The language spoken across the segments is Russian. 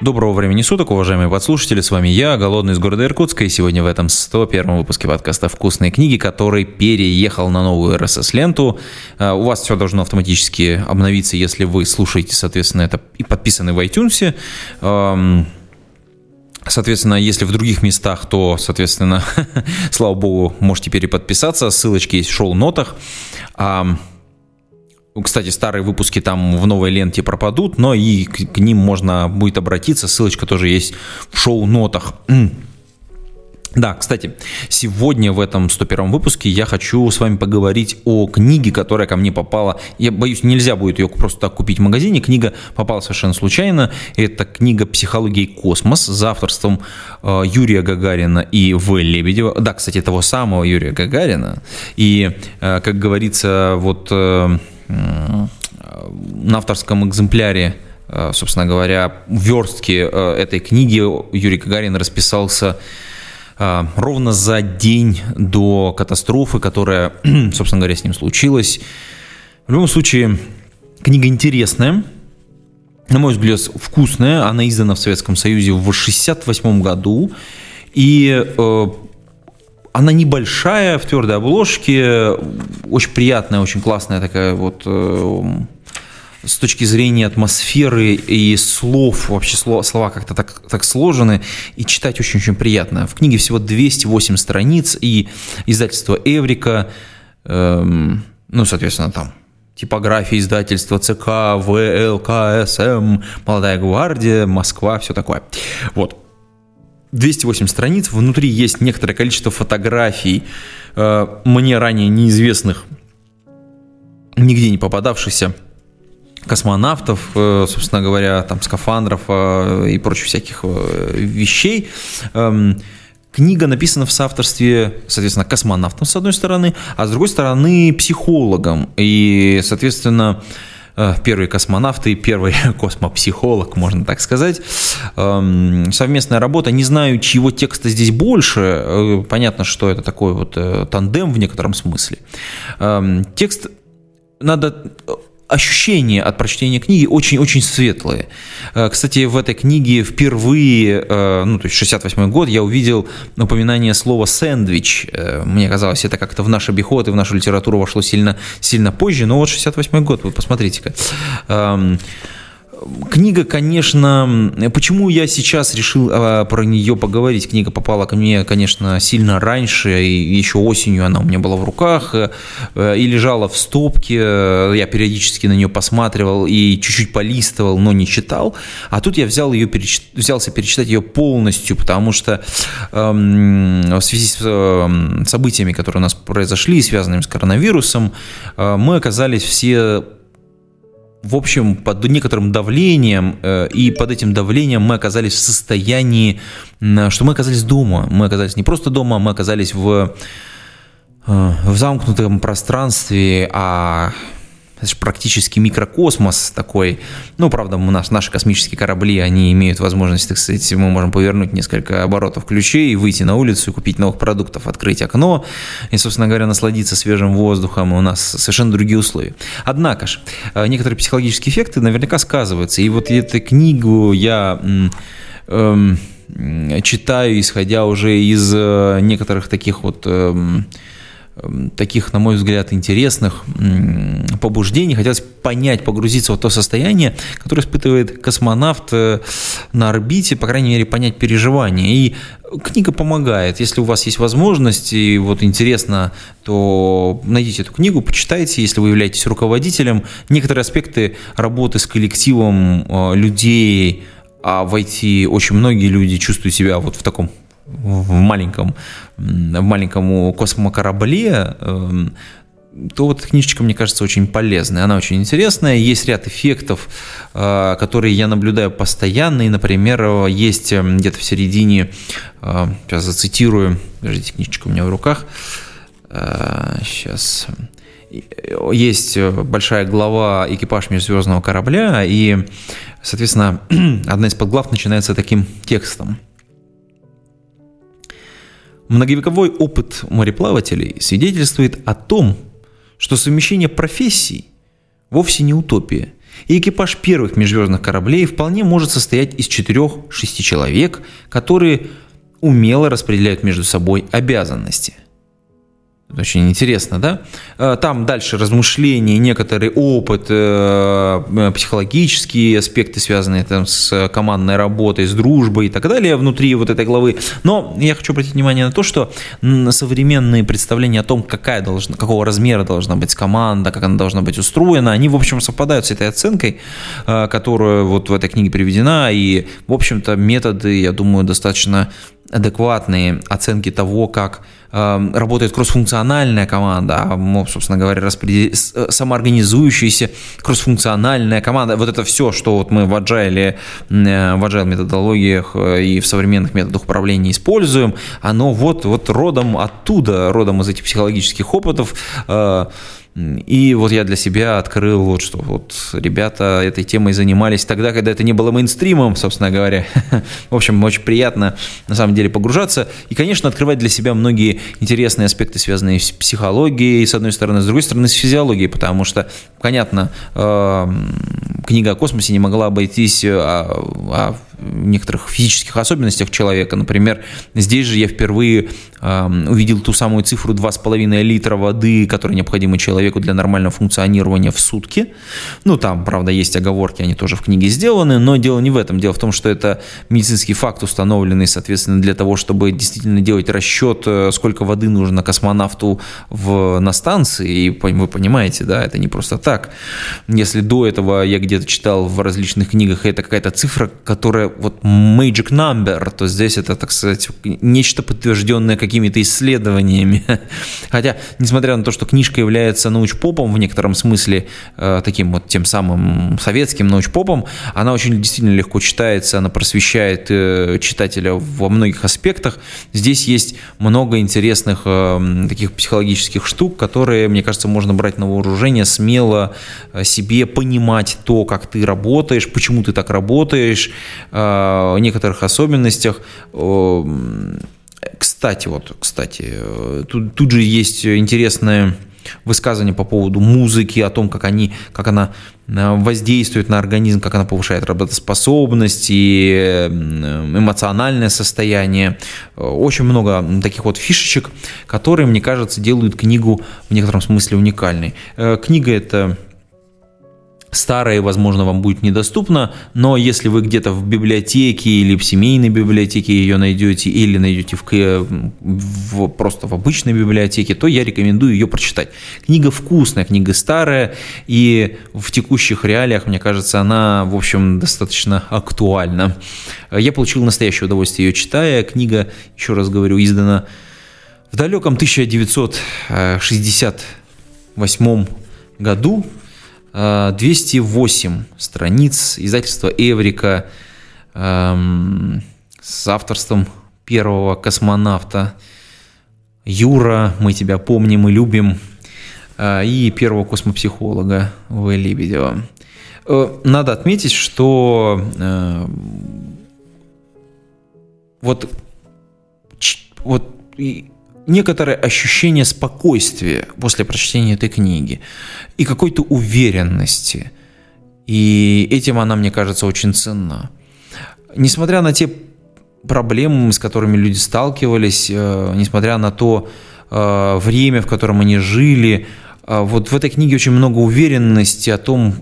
Доброго времени суток, уважаемые подслушатели, с вами я, Голодный из города Иркутска, и сегодня в этом 101 выпуске подкаста «Вкусные книги», который переехал на новую RSS-ленту. А, у вас все должно автоматически обновиться, если вы слушаете, соответственно, это и подписаны в iTunes. Соответственно, если в других местах, то, соответственно, слава богу, можете переподписаться. Ссылочки есть в шоу-нотах. Кстати, старые выпуски там в новой ленте пропадут, но и к, к ним можно будет обратиться. Ссылочка тоже есть в шоу-нотах. Да, кстати, сегодня в этом 101 выпуске я хочу с вами поговорить о книге, которая ко мне попала. Я боюсь, нельзя будет ее просто так купить в магазине. Книга попала совершенно случайно. Это книга «Психология и космос» за авторством э, Юрия Гагарина и В. Лебедева. Да, кстати, того самого Юрия Гагарина. И, э, как говорится, вот... На авторском экземпляре, э, собственно говоря, верстки э, этой книги Юрий Гагарин расписался э, ровно за день до катастрофы, которая, собственно говоря, с ним случилась. В любом случае, книга интересная, на мой взгляд, вкусная. Она издана в Советском Союзе в 1968 году. И она небольшая, в твердой обложке, очень приятная, очень классная такая вот э, с точки зрения атмосферы и слов, вообще слова, слова как-то так, так сложены, и читать очень-очень приятно. В книге всего 208 страниц, и издательство «Эврика», эм, ну, соответственно, там типография издательства ЦК, ВЛКСМ, «Молодая гвардия», Москва, все такое. Вот. 208 страниц, внутри есть некоторое количество фотографий, э, мне ранее неизвестных, нигде не попадавшихся космонавтов, э, собственно говоря, там скафандров э, и прочих всяких вещей. Эм, книга написана в соавторстве, соответственно, космонавтом с одной стороны, а с другой стороны психологом. И, соответственно, первый космонавт и первый космопсихолог, можно так сказать. Эм, совместная работа. Не знаю, чьего текста здесь больше. Э, понятно, что это такой вот э, тандем в некотором смысле. Эм, текст надо ощущения от прочтения книги очень-очень светлые. Э, кстати, в этой книге впервые, э, ну, то есть 68 год, я увидел упоминание слова «сэндвич». Э, мне казалось, это как-то в наш обиход и в нашу литературу вошло сильно, сильно позже, но вот 68 год, вы посмотрите-ка. Книга, конечно, почему я сейчас решил а, про нее поговорить? Книга попала ко мне, конечно, сильно раньше, и еще осенью она у меня была в руках э, и лежала в стопке. Я периодически на нее посматривал и чуть-чуть полистывал, но не читал. А тут я взял ее, взялся перечитать ее полностью, потому что эм, в связи с э, событиями, которые у нас произошли, связанными с коронавирусом, э, мы оказались все в общем, под некоторым давлением, э, и под этим давлением мы оказались в состоянии, что мы оказались дома. Мы оказались не просто дома, мы оказались в, э, в замкнутом пространстве, а это же практически микрокосмос такой. Ну, правда, у нас наши космические корабли, они имеют возможность, так сказать, мы можем повернуть несколько оборотов ключей, выйти на улицу и купить новых продуктов, открыть окно и, собственно говоря, насладиться свежим воздухом. У нас совершенно другие условия. Однако же, э, некоторые психологические эффекты наверняка сказываются. И вот эту книгу я эм, читаю, исходя уже из э, некоторых таких вот эм, таких, на мой взгляд, интересных побуждений. Хотелось понять, погрузиться в то состояние, которое испытывает космонавт э, на орбите, по крайней мере, понять переживания. И книга помогает. Если у вас есть возможность и вот интересно, то найдите эту книгу, почитайте, если вы являетесь руководителем. Некоторые аспекты работы с коллективом э, людей, а в IT очень многие люди чувствуют себя вот в таком в маленьком, в маленьком космокорабле, эм, то вот книжечка, мне кажется, очень полезная. Она очень интересная. Есть ряд эффектов, э, которые я наблюдаю постоянно. И, например, есть эм, где-то в середине, э, сейчас зацитирую, подождите, книжечка у меня в руках. Сейчас. Э, есть большая глава «Экипаж межзвездного корабля», и, соответственно, одна из подглав начинается таким текстом – Многовековой опыт мореплавателей свидетельствует о том, что совмещение профессий вовсе не утопия. И экипаж первых межзвездных кораблей вполне может состоять из 4-6 человек, которые умело распределяют между собой обязанности – очень интересно, да? Э, там дальше размышления, некоторый опыт, э, э, психологические аспекты, связанные там с командной работой, с дружбой и так далее внутри вот этой главы. Но я хочу обратить внимание на то, что современные представления о том, какая должна, какого размера должна быть команда, как она должна быть устроена, они, в общем, совпадают с этой оценкой, которая вот в этой книге приведена. И, в общем-то, методы, я думаю, достаточно адекватные оценки того, как э, работает кроссфункциональная команда, а, собственно говоря, распредел... Э, самоорганизующаяся кроссфункциональная команда. Вот это все, что вот мы в agile, э, в agile методологиях э, и в современных методах управления используем, оно вот, вот родом оттуда, родом из этих психологических опытов. И вот я для себя открыл, вот что вот ребята этой темой занимались тогда, когда это не было мейнстримом, собственно говоря. В общем, очень приятно на самом деле погружаться и, конечно, открывать для себя многие интересные аспекты, связанные с психологией, с одной стороны, с другой стороны, с физиологией, потому что, понятно, эм, книга о космосе не могла обойтись о, о некоторых физических особенностях человека. Например, здесь же я впервые э, увидел ту самую цифру 2,5 литра воды, которая необходима человеку для нормального функционирования в сутки. Ну, там, правда, есть оговорки, они тоже в книге сделаны, но дело не в этом. Дело в том, что это медицинский факт, установленный, соответственно, для того, чтобы действительно делать расчет, э, сколько воды нужно космонавту в, на станции. И вы понимаете, да, это не просто так. Если до этого я где-то читал в различных книгах, это какая-то цифра, которая вот magic number, то здесь это, так сказать, нечто подтвержденное какими-то исследованиями. Хотя, несмотря на то, что книжка является научпопом в некотором смысле, э, таким вот тем самым советским научпопом, она очень действительно легко читается, она просвещает э, читателя во многих аспектах. Здесь есть много интересных э, таких психологических штук, которые, мне кажется, можно брать на вооружение, смело себе понимать то, как ты работаешь, почему ты так работаешь, о некоторых особенностях. Кстати, вот, кстати, тут, тут же есть интересное высказывание по поводу музыки, о том, как, они, как она э, воздействует на организм, как она повышает работоспособность и эмоциональное состояние. Очень много таких вот фишечек, которые, мне кажется, делают книгу в некотором смысле уникальной. Э, книга это Старое, возможно, вам будет недоступно, но если вы где-то в библиотеке или в семейной библиотеке ее найдете, или найдете в, в, просто в обычной библиотеке, то я рекомендую ее прочитать. Книга вкусная, книга старая, и в текущих реалиях, мне кажется, она, в общем, достаточно актуальна. Я получил настоящее удовольствие ее читая. Книга, еще раз говорю, издана в далеком 1968 году 208 страниц издательства Эврика эм, с авторством первого космонавта Юра, мы тебя помним и любим, э, и первого космопсихолога В. Лебедева. Э, надо отметить, что э, вот, вот некоторое ощущение спокойствия после прочтения этой книги и какой-то уверенности. И этим она, мне кажется, очень ценна. Несмотря на те проблемы, с которыми люди сталкивались, э, несмотря на то э, время, в котором они жили, э, вот в этой книге очень много уверенности о том,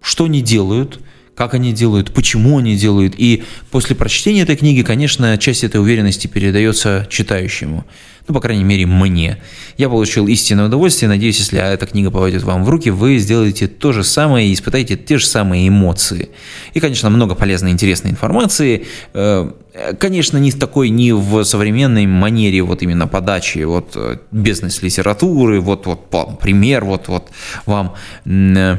что они делают – как они делают, почему они делают. И после прочтения этой книги, конечно, часть этой уверенности передается читающему. Ну, по крайней мере, мне. Я получил истинное удовольствие. Надеюсь, если эта книга попадет вам в руки, вы сделаете то же самое и испытаете те же самые эмоции. И, конечно, много полезной, интересной информации. Э, конечно, не в такой, не в современной манере вот именно подачи вот э, бизнес-литературы, вот, вот пример, вот, вот вам э,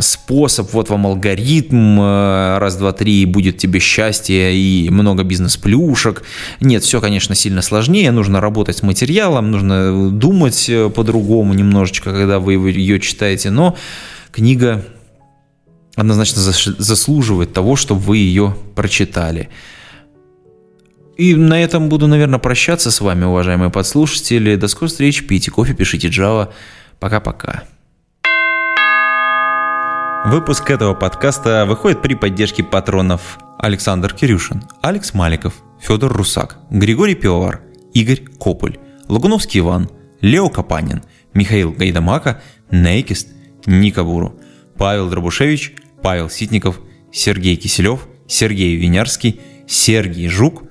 способ, вот вам алгоритм, э, раз, два, три, будет тебе счастье и много бизнес-плюшек. Нет, все, конечно, сильно сложнее, нужно работать с материалом, нужно думать э, по-другому немножечко, когда вы ее читаете, но книга однозначно заслуживает того, чтобы вы ее прочитали. И на этом буду, наверное, прощаться с вами, уважаемые подслушатели. До скорой встречи, пейте кофе, пишите Java. Пока-пока. Выпуск этого подкаста выходит при поддержке патронов Александр Кирюшин, Алекс Маликов, Федор Русак, Григорий Пивовар, Игорь Кополь, Лагуновский Иван, Лео Капанин, Михаил Гайдамака, Нейкист, Ника Буру, Павел Дробушевич, Павел Ситников, Сергей Киселев, Сергей Винярский, Сергей Жук,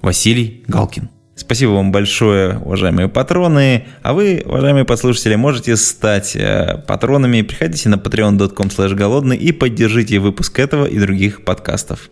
Василий Галкин. Спасибо вам большое, уважаемые патроны. А вы, уважаемые послушатели, можете стать э, патронами. Приходите на patreon.com голодный и поддержите выпуск этого и других подкастов.